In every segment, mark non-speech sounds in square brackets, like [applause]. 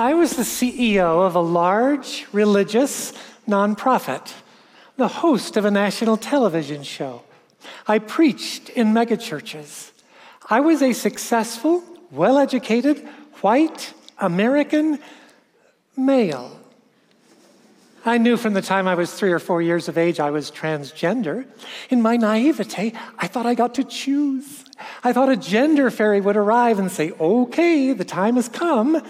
I was the CEO of a large religious nonprofit, the host of a national television show. I preached in megachurches. I was a successful, well educated, white American male. I knew from the time I was three or four years of age I was transgender. In my naivete, I thought I got to choose. I thought a gender fairy would arrive and say, okay, the time has come.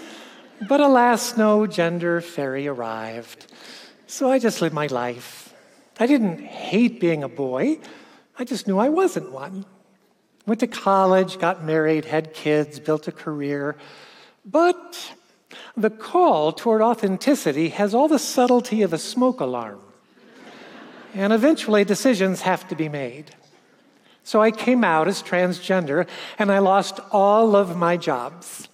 But alas, no gender fairy arrived. So I just lived my life. I didn't hate being a boy, I just knew I wasn't one. Went to college, got married, had kids, built a career. But the call toward authenticity has all the subtlety of a smoke alarm. and eventually, decisions have to be made. So I came out as transgender and I lost all of my jobs.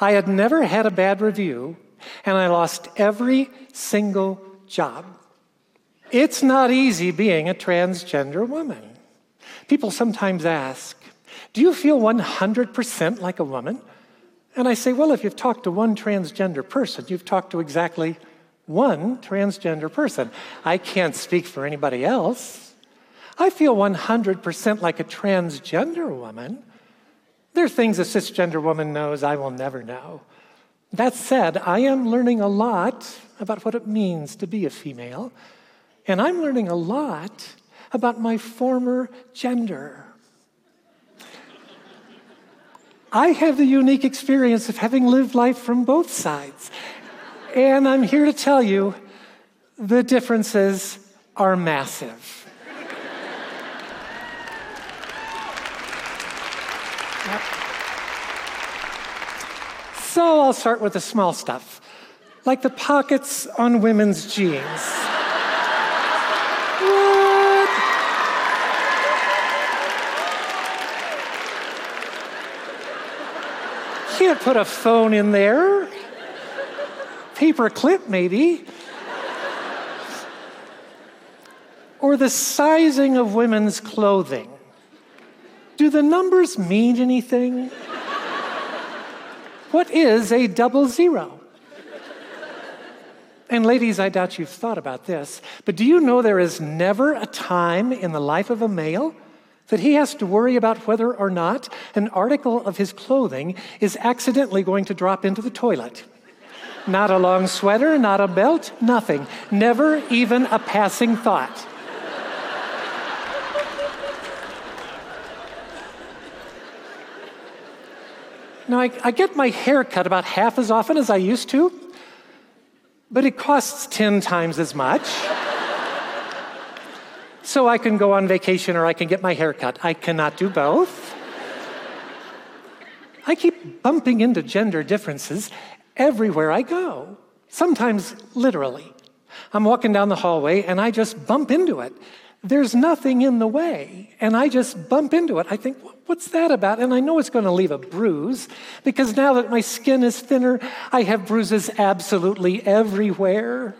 I had never had a bad review and I lost every single job. It's not easy being a transgender woman. People sometimes ask, Do you feel 100% like a woman? And I say, well, if you've talked to one transgender person, you've talked to exactly one transgender person. I can't speak for anybody else. I feel 100% like a transgender woman. There are things a cisgender woman knows I will never know. That said, I am learning a lot about what it means to be a female, and I'm learning a lot about my former gender. I have the unique experience of having lived life from both sides. And I'm here to tell you the differences are massive. So I'll start with the small stuff, like the pockets on women's jeans. can't put a phone in there. Paper clip, maybe. or the sizing of women's clothing. Do the numbers mean anything? What is a double zero? And ladies, I doubt you've thought about this, but do you know there is never a time in the life of a male that he has to worry about whether or not an article of his clothing is accidentally going to drop into the toilet. Not a long sweater, not a belt, nothing. Never even a passing thought. Now, I, I, get my hair cut about half as often as I used to, but it costs 10 times as much [laughs] so I can go on vacation or I can get my hair cut. I cannot do both. I keep bumping into gender differences everywhere I go, sometimes literally. I'm walking down the hallway and I just bump into it. There's nothing in the way, and I just bump into it. I think, what's that about? And I know it's going to leave a bruise because now that my skin is thinner, I have bruises absolutely everywhere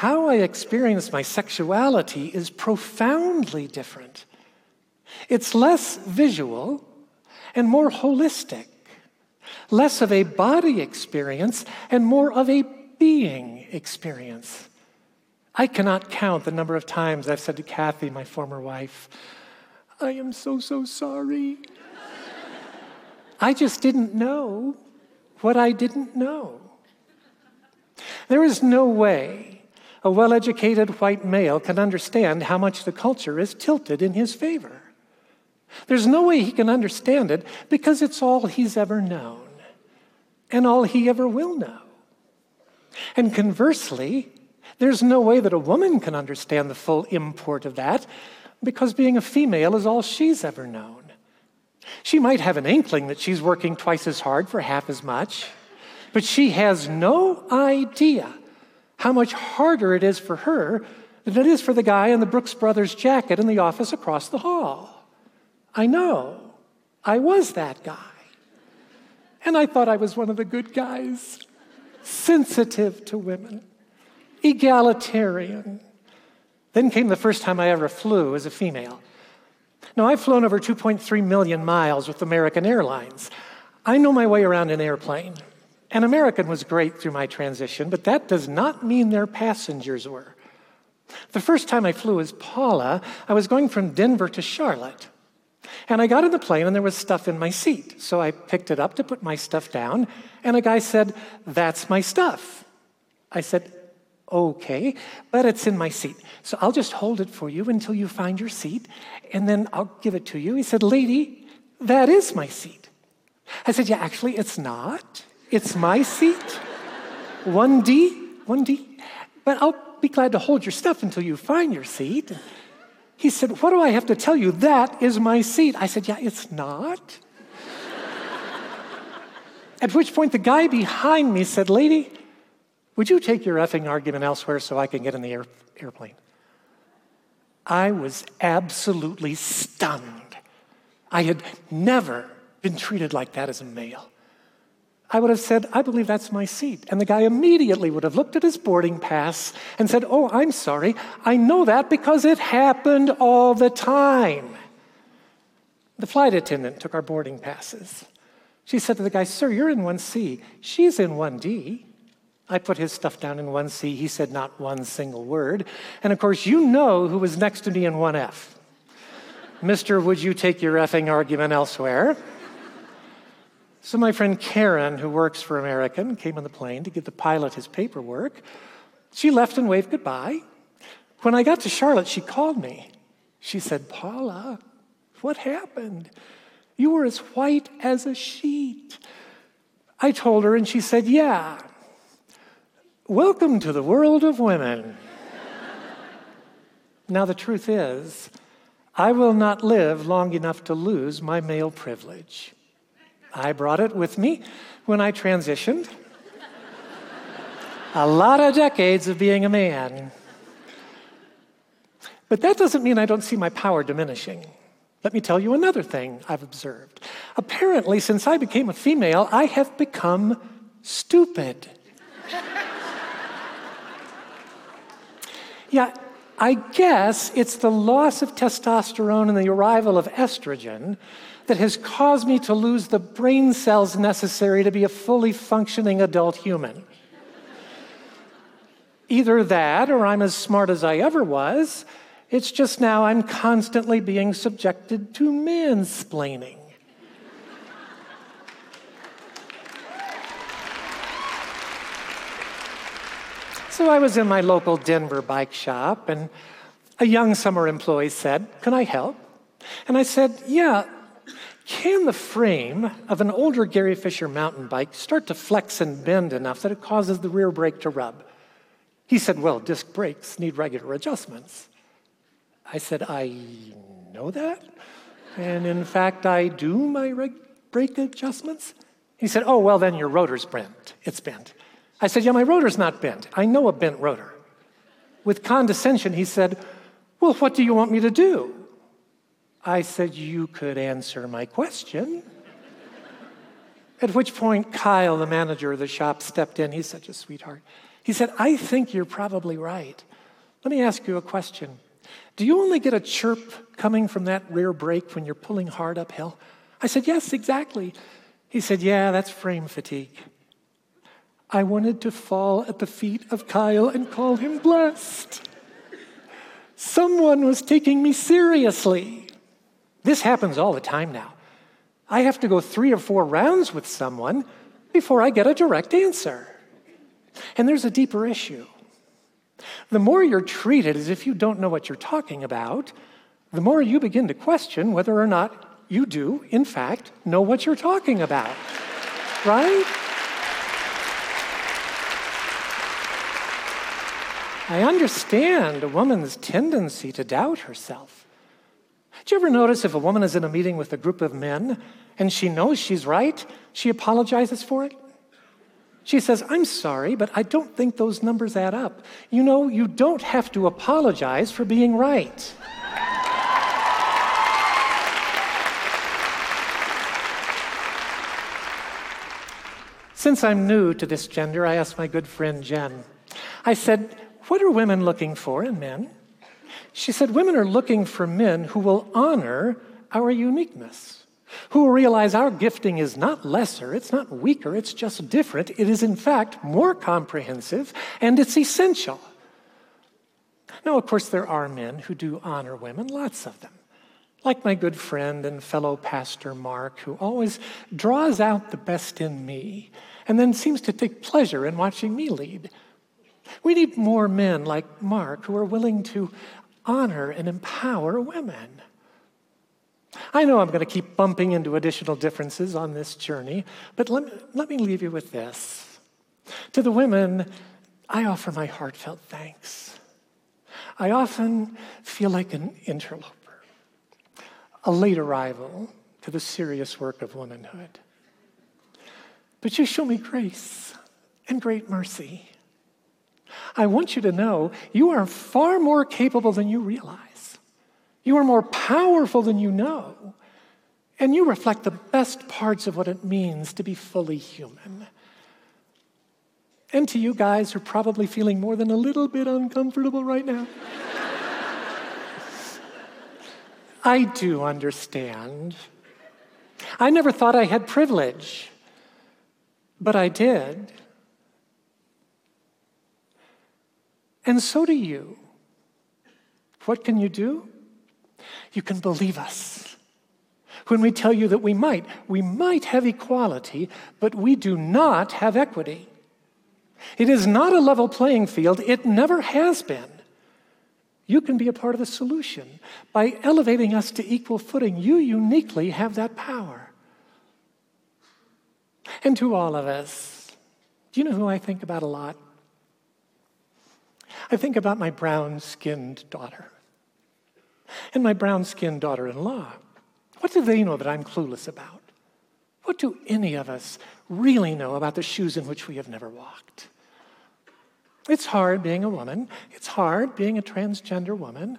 how I experience my sexuality is profoundly different. It's less visual and more holistic, less of a body experience and more of a being experience. I cannot count the number of times I've said to Kathy, my former wife, I am so, so sorry. I just didn't know what I didn't know. There is no way a well educated white male can understand how much the culture is tilted in his favor. There's no way he can understand it because it's all he's ever known and all he ever will know. And conversely, there's no way that a woman can understand the full import of that because being a female is all she's ever known. She might have an inkling that she's working twice as hard for half as much, but she has no idea how much harder it is for her than it is for the guy in the Brooks Brothers jacket in the office across the hall. I know. I was that guy. And I thought I was one of the good guys, sensitive to women, egalitarian. Then came the first time I ever flew as a female. Now, I've flown over 2.3 million miles with American Airlines. I know my way around an airplane. An American was great through my transition, but that does not mean their passengers were. The first time I flew as Paula, I was going from Denver to Charlotte. And I got in the plane and there was stuff in my seat. So I picked it up to put my stuff down, and a guy said, That's my stuff. I said, Okay, but it's in my seat. So I'll just hold it for you until you find your seat, and then I'll give it to you. He said, Lady, that is my seat. I said, Yeah, actually, it's not. It's my seat. 1D, 1D. But I'll be glad to hold your stuff until you find your seat. He said, What do I have to tell you? That is my seat. I said, Yeah, it's not. [laughs] At which point the guy behind me said, Lady, would you take your effing argument elsewhere so I can get in the air, airplane? I was absolutely stunned. I had never been treated like that as a male. I would have said, I believe that's my seat. And the guy immediately would have looked at his boarding pass and said, Oh, I'm sorry. I know that because it happened all the time. The flight attendant took our boarding passes. She said to the guy, Sir, you're in 1C. She's in 1D. I put his stuff down in 1C. He said not one single word. And of course, you know who was next to me in 1F. Mister, would you take your effing argument elsewhere? So, my friend Karen, who works for American, came on the plane to give the pilot his paperwork. She left and waved goodbye. When I got to Charlotte, she called me. She said, Paula, what happened? You were as white as a sheet. I told her, and she said, Yeah, Welcome to the world of women. now, the truth is, I will not live long enough to lose my male privilege. I brought it with me when I transitioned. a lot of decades of being a man. But that doesn't mean I don't see my power diminishing. Let me tell you another thing I've observed. Apparently, since I became a female, I have become stupid. Yeah, I guess it's the loss of testosterone and the arrival of estrogen that has caused me to lose the brain cells necessary to be a fully functioning adult human. Either that, or I'm as smart as I ever was. It's just now I'm constantly being subjected to mansplaining. So I was in my local Denver bike shop, and a young summer employee said, Can I help? And I said, Yeah. Can the frame of an older Gary Fisher mountain bike start to flex and bend enough that it causes the rear brake to rub? He said, Well, disc brakes need regular adjustments. I said, I know that. And in fact, I do my brake adjustments. He said, Oh, well, then your rotor's bent. It's bent. I said, Yeah, my rotor's not bent. I know a bent rotor. With condescension, he said, Well, what do you want me to do? I said, You could answer my question. At which point, Kyle, the manager of the shop, stepped in. He's such a sweetheart. He said, I think you're probably right. Let me ask you a question. Do you only get a chirp coming from that rear brake when you're pulling hard uphill? I said, Yes, exactly. He said, Yeah, that's frame fatigue. I wanted to fall at the feet of Kyle and call him blessed. Someone was taking me seriously. This happens all the time now. I have to go three or four rounds with someone before I get a direct answer. And there's a deeper issue. The more you're treated as if you don't know what you're talking about, the more you begin to question whether or not you do, in fact, know what you're talking about. Right? I understand a woman's tendency to doubt herself. Do you ever notice if a woman is in a meeting with a group of men and she knows she's right, she apologizes for it? She says, I'm sorry, but I don't think those numbers add up. You know, you don't have to apologize for being right. Since I'm new to this gender, I asked my good friend Jen. I said, what are women looking for in men? She said, Women are looking for men who will honor our uniqueness, who will realize our gifting is not lesser, it's not weaker, it's just different. It is, in fact, more comprehensive and it's essential. Now, of course, there are men who do honor women, lots of them. Like my good friend and fellow pastor Mark, who always draws out the best in me and then seems to take pleasure in watching me lead. We need more men like Mark who are willing to honor and empower women. I know I'm going to keep bumping into additional differences on this journey, but let me, let me leave you with this. To the women, I offer my heartfelt thanks. I often feel like an interloper, a late arrival to the serious work of womanhood. But you show me grace and great mercy. I want you to know you are far more capable than you realize. You are more powerful than you know. And you reflect the best parts of what it means to be fully human. And to you guys who are probably feeling more than a little bit uncomfortable right now, [laughs] I do understand. I never thought I had privilege, but I did. And so do you. What can you do? You can believe us. When we tell you that we might, we might have equality, but we do not have equity. It is not a level playing field, it never has been. You can be a part of the solution. By elevating us to equal footing, you uniquely have that power. And to all of us, do you know who I think about a lot? I think about my brown skinned daughter and my brown skinned daughter in law. What do they know that I'm clueless about? What do any of us really know about the shoes in which we have never walked? It's hard being a woman. It's hard being a transgender woman.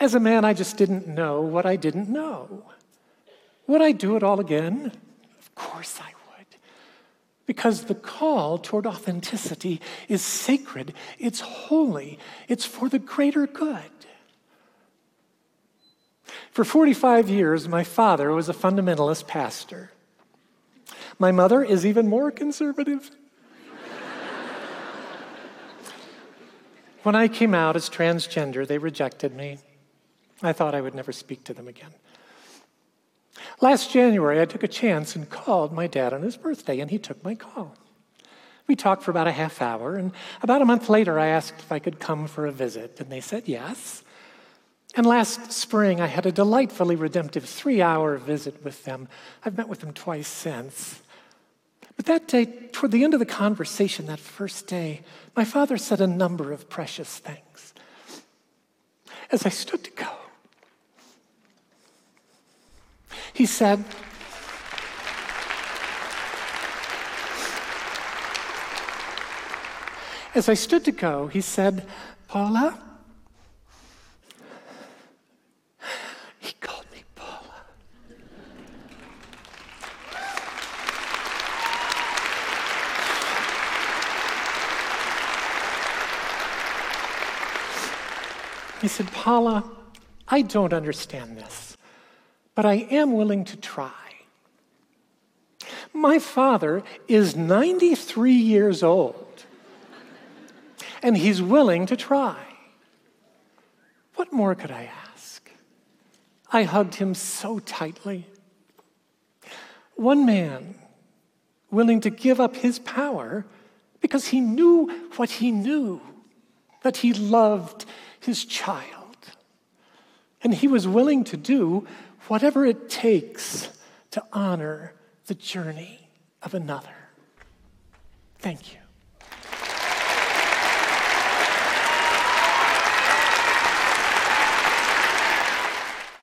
As a man, I just didn't know what I didn't know. Would I do it all again? Of course I would. Because the call toward authenticity is sacred, it's holy, it's for the greater good. For 45 years, my father was a fundamentalist pastor. My mother is even more conservative. when I came out as transgender, they rejected me. I thought I would never speak to them again. Last January, I took a chance and called my dad on his birthday, and he took my call. We talked for about a half hour, and about a month later, I asked if I could come for a visit, and they said yes. And last spring, I had a delightfully redemptive three hour visit with them. I've met with them twice since. But that day, toward the end of the conversation, that first day, my father said a number of precious things. As I stood to go, he said, As I stood to go, he said, Paula, He called me Paula. He said, Paula, I don't understand this, but I am willing to try. My father is 93 years old, and he's willing to try. What more could I ask? I hugged him so tightly. One man willing to give up his power because he knew what he knew, that he loved his child. And he was willing to do whatever it takes to honor the journey of another. Thank you.